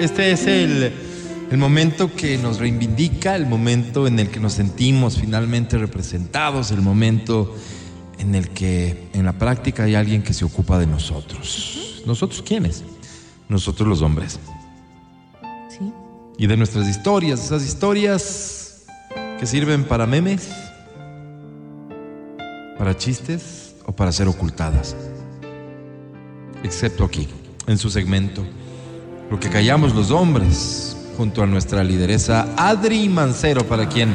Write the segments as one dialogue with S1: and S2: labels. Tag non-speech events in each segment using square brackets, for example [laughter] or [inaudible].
S1: Este es el, el momento que nos reivindica, el momento en el que nos sentimos finalmente representados, el momento en el que en la práctica hay alguien que se ocupa de nosotros. ¿Nosotros quiénes? Nosotros los hombres.
S2: Sí.
S1: Y de nuestras historias, esas historias que sirven para memes, para chistes o para ser ocultadas. Excepto aquí, en su segmento, lo que callamos los hombres, junto a nuestra lideresa Adri Mancero, para quien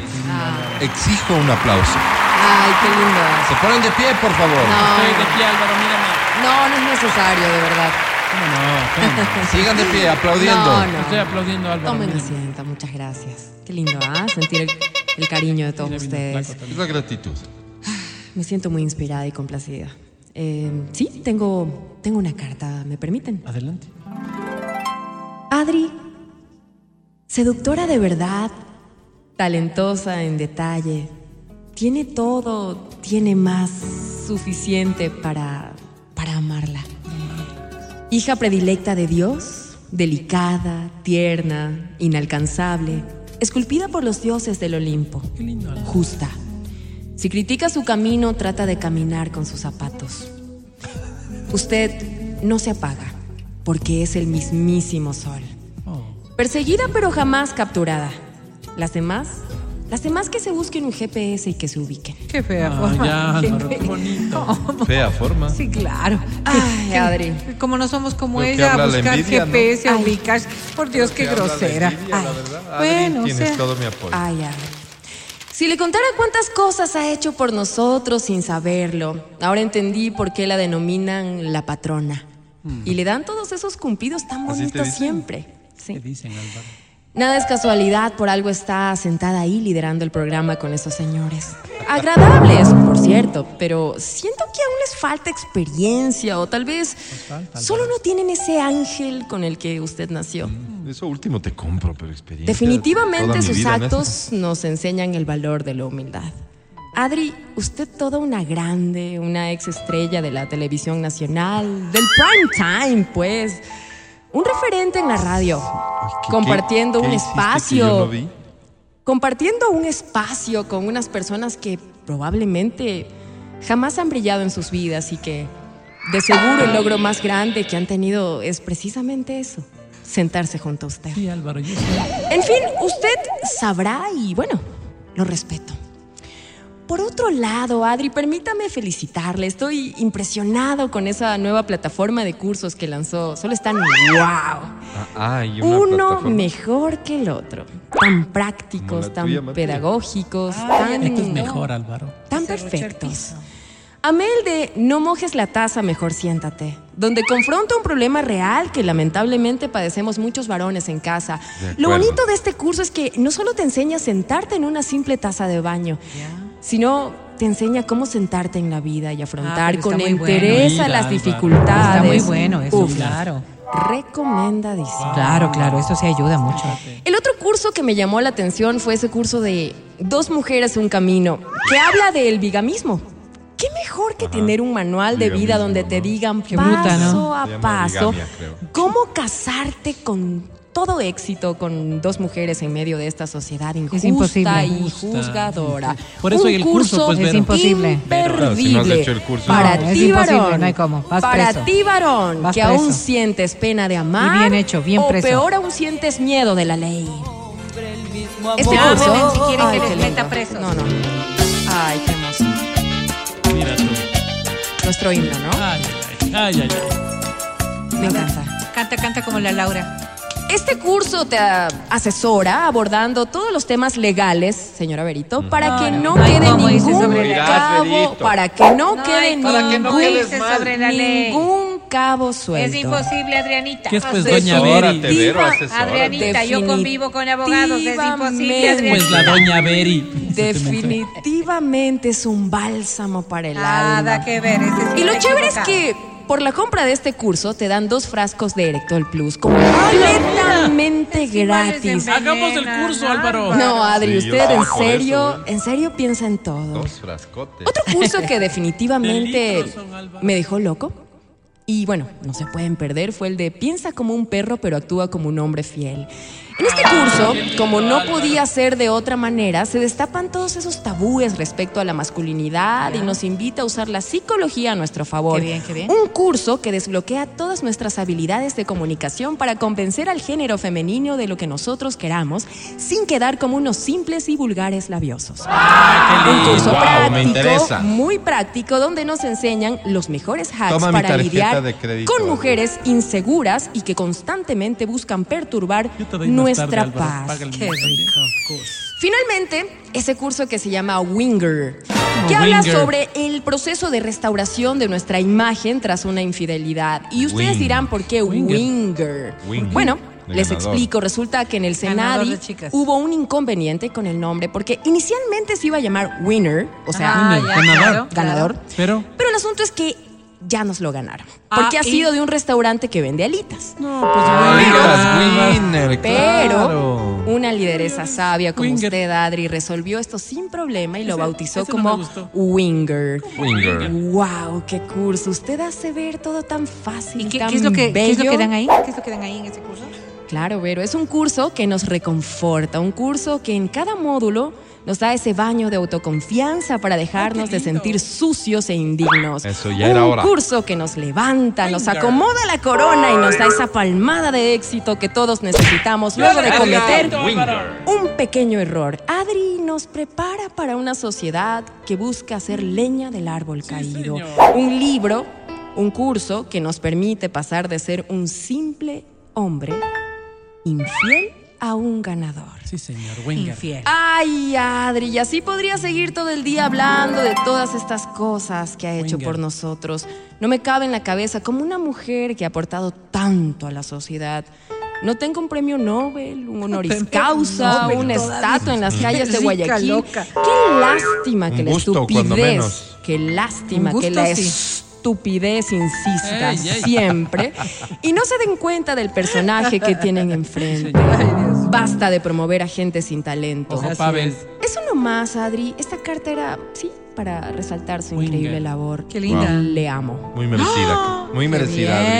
S1: exijo un aplauso.
S2: Ay, qué lindo.
S1: Se ponen de pie, por favor.
S2: No,
S3: Estoy de pie, Álvaro, mírame.
S2: no, no es necesario, de verdad.
S3: ¿Cómo no? ¿Cómo [laughs]
S1: Sigan de pie, aplaudiendo.
S2: No.
S3: Estoy aplaudiendo, Álvaro.
S2: Tomen asiento, muchas gracias. Qué lindo, ¿ah? Sentir el, el cariño de todos ustedes.
S1: Es la gratitud.
S2: Me siento muy inspirada y complacida. Eh, sí, tengo, tengo una carta, ¿me permiten?
S3: Adelante.
S2: Adri, seductora de verdad, talentosa en detalle, tiene todo, tiene más suficiente para, para amarla. Hija predilecta de Dios, delicada, tierna, inalcanzable, esculpida por los dioses del Olimpo, justa. Si critica su camino, trata de caminar con sus zapatos. Usted no se apaga, porque es el mismísimo sol. Perseguida pero jamás capturada. Las demás, las demás que se busquen un GPS y que se ubiquen.
S4: Qué fea
S3: Ah,
S4: forma.
S3: ya,
S4: Qué
S3: Álvaro,
S4: fe-
S3: qué bonito. [laughs]
S4: ¿Cómo?
S1: Fea forma.
S4: Sí, claro.
S2: Ay, [laughs]
S4: Que-
S2: Adri.
S4: Como no somos como ella, a buscar
S1: envidia, ¿no?
S4: GPS, a ubicar. Por Dios, qué grosera.
S1: envidia, la verdad. Adri,
S4: Bueno, o
S1: tienes
S4: sea,
S1: todo mi apoyo.
S2: Ay, Adri. Si le contara cuántas cosas ha hecho por nosotros sin saberlo, ahora entendí por qué la denominan la patrona. Y le dan todos esos cumplidos tan
S1: ¿Así te
S2: bonitos
S1: dicen?
S3: ¿Qué dicen, Álvaro?
S2: Nada es casualidad, por algo está sentada ahí liderando el programa con esos señores. Agradables, por cierto, pero siento que aún les falta experiencia o tal vez
S3: falta,
S2: solo no tienen ese ángel con el que usted nació.
S1: Eso último te compro, pero experiencia.
S2: Definitivamente sus
S1: en
S2: actos nos enseñan el valor de la humildad. Adri, usted toda una grande, una ex estrella de la televisión nacional, del prime time, pues. Un referente en la radio,
S1: Ay, ¿qué-
S2: compartiendo
S1: qué-
S2: un
S1: qué hiciste que
S2: espacio,
S1: yo no vi?
S2: compartiendo un espacio con unas personas que probablemente jamás han brillado en sus vidas y que de seguro el logro más grande que han tenido es precisamente eso, sentarse junto a usted.
S3: Sí, Álvaro, yo sé.
S2: En fin, usted sabrá y bueno, lo respeto. Por otro lado, Adri, permítame felicitarle. Estoy impresionado con esa nueva plataforma de cursos que lanzó. Solo están wow.
S1: Ah, ah, y una
S2: Uno
S1: plataforma.
S2: mejor que el otro. Tan prácticos, tan
S1: tuya,
S2: pedagógicos, tan,
S3: Esto es mejor, Álvaro.
S2: tan perfectos.
S4: piso.
S2: Amé el de No mojes la taza, mejor siéntate, donde confronta un problema real que lamentablemente padecemos muchos varones en casa. Lo bonito de este curso es que no solo te enseña a sentarte en una simple taza de baño, sino te enseña cómo sentarte en la vida y afrontar
S4: pero
S2: con
S4: muy bueno.
S2: las dificultades.
S4: Está muy bueno eso,
S2: Uf,
S4: claro.
S2: Recomendadísimo.
S4: Claro, claro, eso sí ayuda mucho.
S2: El otro curso que me llamó la atención fue ese curso de Dos mujeres, un camino, que habla del bigamismo. ¿Qué mejor que tener un manual de vida donde te digan
S4: Qué bruta,
S2: paso
S4: ¿no?
S2: a paso
S1: bigamia,
S2: cómo casarte con todo éxito con dos mujeres en medio de esta sociedad injusta
S4: imposible.
S2: y juzgadora?
S3: Por eso
S2: Un
S3: el curso, pues,
S4: Es imposible.
S2: Imperdible.
S1: Claro, si no has hecho el curso.
S2: Para
S4: No, es
S2: ti, varón.
S4: no hay cómo. Vas
S2: para
S4: preso.
S2: ti, varón,
S4: Vas
S2: que aún
S4: preso.
S2: sientes pena de amar.
S4: Y bien hecho, bien
S2: o
S4: preso.
S2: peor aún sientes miedo de la ley. Este
S4: Llamen
S2: curso.
S4: si quieren
S2: Ay,
S4: que les meta presos.
S2: No, no. Ay, qué hermoso.
S3: Mira tú.
S2: Nuestro himno, ¿no?
S3: Ay, ay, ay, ay. ay.
S2: Me encanta.
S4: Canta, canta como la Laura.
S2: Este curso te ah, asesora abordando todos los temas legales, señora Berito, para que no, quede
S4: cómo
S2: ningún
S4: sobre
S1: la ley.
S2: cabo, para que no
S4: No
S2: quede ningún,
S4: cómo Para que no quedes mal. sobre la ley.
S2: ningún cabo suelto.
S4: Es imposible, Adrianita.
S3: ¿Qué es pues, doña Beri?
S5: Vero, asesórate.
S4: Adrianita, yo convivo con abogados, es imposible,
S2: Definitivamente.
S3: Pues la
S4: Adrianita.
S3: doña Beri.
S2: Definitivamente es un bálsamo para el
S4: Nada
S2: alma.
S4: que ver. ese sí
S2: Y lo
S4: está
S2: chévere es
S4: equivocado.
S2: que por la compra de este curso te dan dos frascos de Erectol Plus completamente gratis.
S3: Hagamos el curso, Álvaro.
S2: No, Adri,
S5: Sí,
S2: usted en serio,
S5: eso, ¿eh?
S2: en serio piensa en todo.
S5: Dos frascotes.
S2: Otro curso que [laughs] definitivamente me dejó loco. Y bueno, no se pueden perder, fue el de piensa como un perro pero actúa como un hombre fiel. En este curso, como no podía ser de otra manera, se destapan todos esos tabúes respecto a la masculinidad y nos invita a usar la psicología a nuestro favor.
S4: Qué bien, qué bien.
S2: Un curso que desbloquea todas nuestras habilidades de comunicación para convencer al género femenino de lo que nosotros queramos, sin quedar como unos simples y vulgares labiosos. Un curso
S1: Wow,
S2: práctico,
S1: me interesa.
S2: muy práctico, donde nos enseñan los mejores hacks
S1: Toma
S2: para lidiar con mujeres inseguras y que constantemente buscan perturbar
S3: más
S2: nuestra paz.
S4: Qué rico.
S2: Finalmente, ese curso que se llama Winger, que habla sobre el proceso de restauración de nuestra imagen tras una infidelidad. Y ustedes
S1: Wing.
S2: dirán por qué
S3: Winger.
S2: Winger.
S1: Winger.
S2: Bueno, les
S1: ganador.
S2: explico. Resulta que en el Senadi hubo un inconveniente con el nombre, porque inicialmente se iba a llamar Winner, o sea,
S4: Ah,
S3: Winner, ganador.
S4: claro,
S2: ganador.
S4: claro.
S3: Pero.
S2: Pero el asunto es que ya nos lo ganaron.
S4: Ah,
S2: Porque ha
S4: y-
S2: sido de un restaurante que vende alitas.
S3: No, pues
S1: Winner, Winner,
S2: Pero
S1: claro.
S2: una lideresa sabia como
S3: Winger.
S2: usted, Adri, resolvió esto sin problema y lo
S3: Ese-
S2: bautizó
S3: ese
S2: como. Winger.
S1: Winger.
S2: ¡Wow! ¡Qué curso! Usted hace ver todo tan fácil.
S4: ¿Y qué,
S2: tan
S4: qué es lo que, qué es lo que dan ahí? ¿Qué es lo que dan ahí en ese curso?
S2: Claro, Vero, es un curso que nos reconforta, un curso que en cada módulo nos da ese baño de autoconfianza para dejarnos de sentir sucios e indignos.
S1: Eso ya
S2: un
S1: era hora.
S2: curso que nos levanta, nos acomoda la corona y nos da esa palmada de éxito que todos necesitamos luego de cometer un pequeño error. Adri nos prepara para una sociedad que busca hacer leña del árbol caído. Un libro, un curso que nos permite pasar de ser un simple hombre infiel a un ganador.
S3: Sí, señor. Winger.
S4: Infiel.
S2: Ay, Adri, y así podría seguir todo el día hablando de todas estas cosas que ha hecho
S3: Winger.
S2: por nosotros. No me cabe en la cabeza como una mujer que ha aportado tanto a la sociedad. No tengo un premio Nobel, un honoris [laughs] causa,
S4: Nobel
S2: una estatua en las calles de Guayaquil.
S4: loca.
S2: Qué lástima que
S1: Un
S2: la
S1: gusto,
S2: estupidez, qué lástima
S4: Un
S2: que la
S4: sí.
S2: Estupidez insista
S3: Ey, ey.
S2: siempre y no se den cuenta del personaje que tienen enfrente. [laughs] Basta de promover a gente sin talento.
S3: Ojo, Pavel.
S4: es.
S2: Eso nomás, Adri. Esta carta era, sí, para resaltar su
S3: Winger.
S2: increíble labor.
S4: Qué linda.
S2: Le amo.
S1: Muy merecida. Muy merecida, Adri.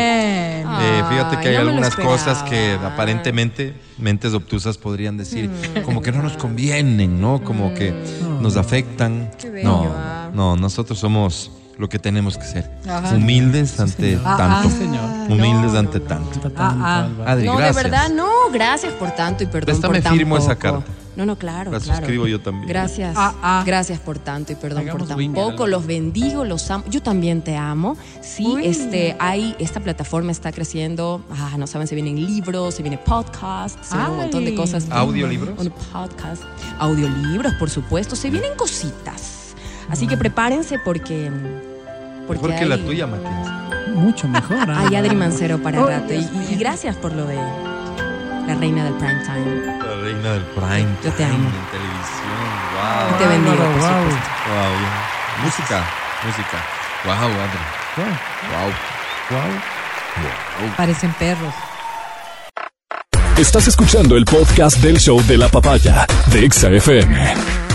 S1: Eh, fíjate que
S2: Ay,
S1: hay
S2: no
S1: algunas cosas que aparentemente mentes obtusas podrían decir
S2: Mm.
S1: como que no nos convienen, ¿no? Como que nos afectan.
S2: Qué bello,
S1: No,
S2: ah.
S1: no, nosotros somos lo que tenemos que ser.
S4: Ajá.
S1: Humildes ante
S3: señor.
S4: Ah,
S1: tanto.
S4: ah,
S3: señor.
S1: Humildes
S2: No,
S1: ante
S2: no,
S1: tanto.
S3: Tanto,
S4: Ah, ah.
S1: Adri,
S2: no,
S1: gracias.
S2: de verdad, no. Gracias por tanto y perdón por tan
S1: firmo esa carta.
S2: No, no, claro,
S1: La
S2: claro.
S1: suscribo yo también.
S2: Gracias.
S4: Ah, ah.
S2: Gracias por tanto y perdón
S3: Hagamos
S2: por tan
S3: winger,
S2: poco. Los bendigo, los amo. Yo también te amo. Sí,
S4: Uy.
S2: este, hay, esta plataforma está creciendo. Ah, no saben, se vienen libros, se viene podcast, se viene un montón de cosas.
S1: ¿Audiolibros?
S2: Un podcast. Audiolibros, por supuesto. Se vienen cositas. Así que prepárense porque. Porque
S1: Mejor que la tuya, Matías.
S3: Mucho mejor.
S2: Hay
S3: Álvaro.
S2: Adri Mancero para
S4: Oh,
S2: rato. Y, y gracias por lo de la reina del prime time.
S1: La reina del prime.
S2: Yo te
S1: time
S2: amo.
S1: En televisión.
S2: Y
S1: Wow.
S2: te bendigo,
S3: Álvaro,
S2: por
S3: wow.
S2: supuesto.
S1: Wow. Música. Música. Wow, Adri.
S3: Wow.
S1: Wow.
S3: Wow.
S4: Parecen perros.
S6: Estás escuchando el podcast del show de la papaya de Exa FM.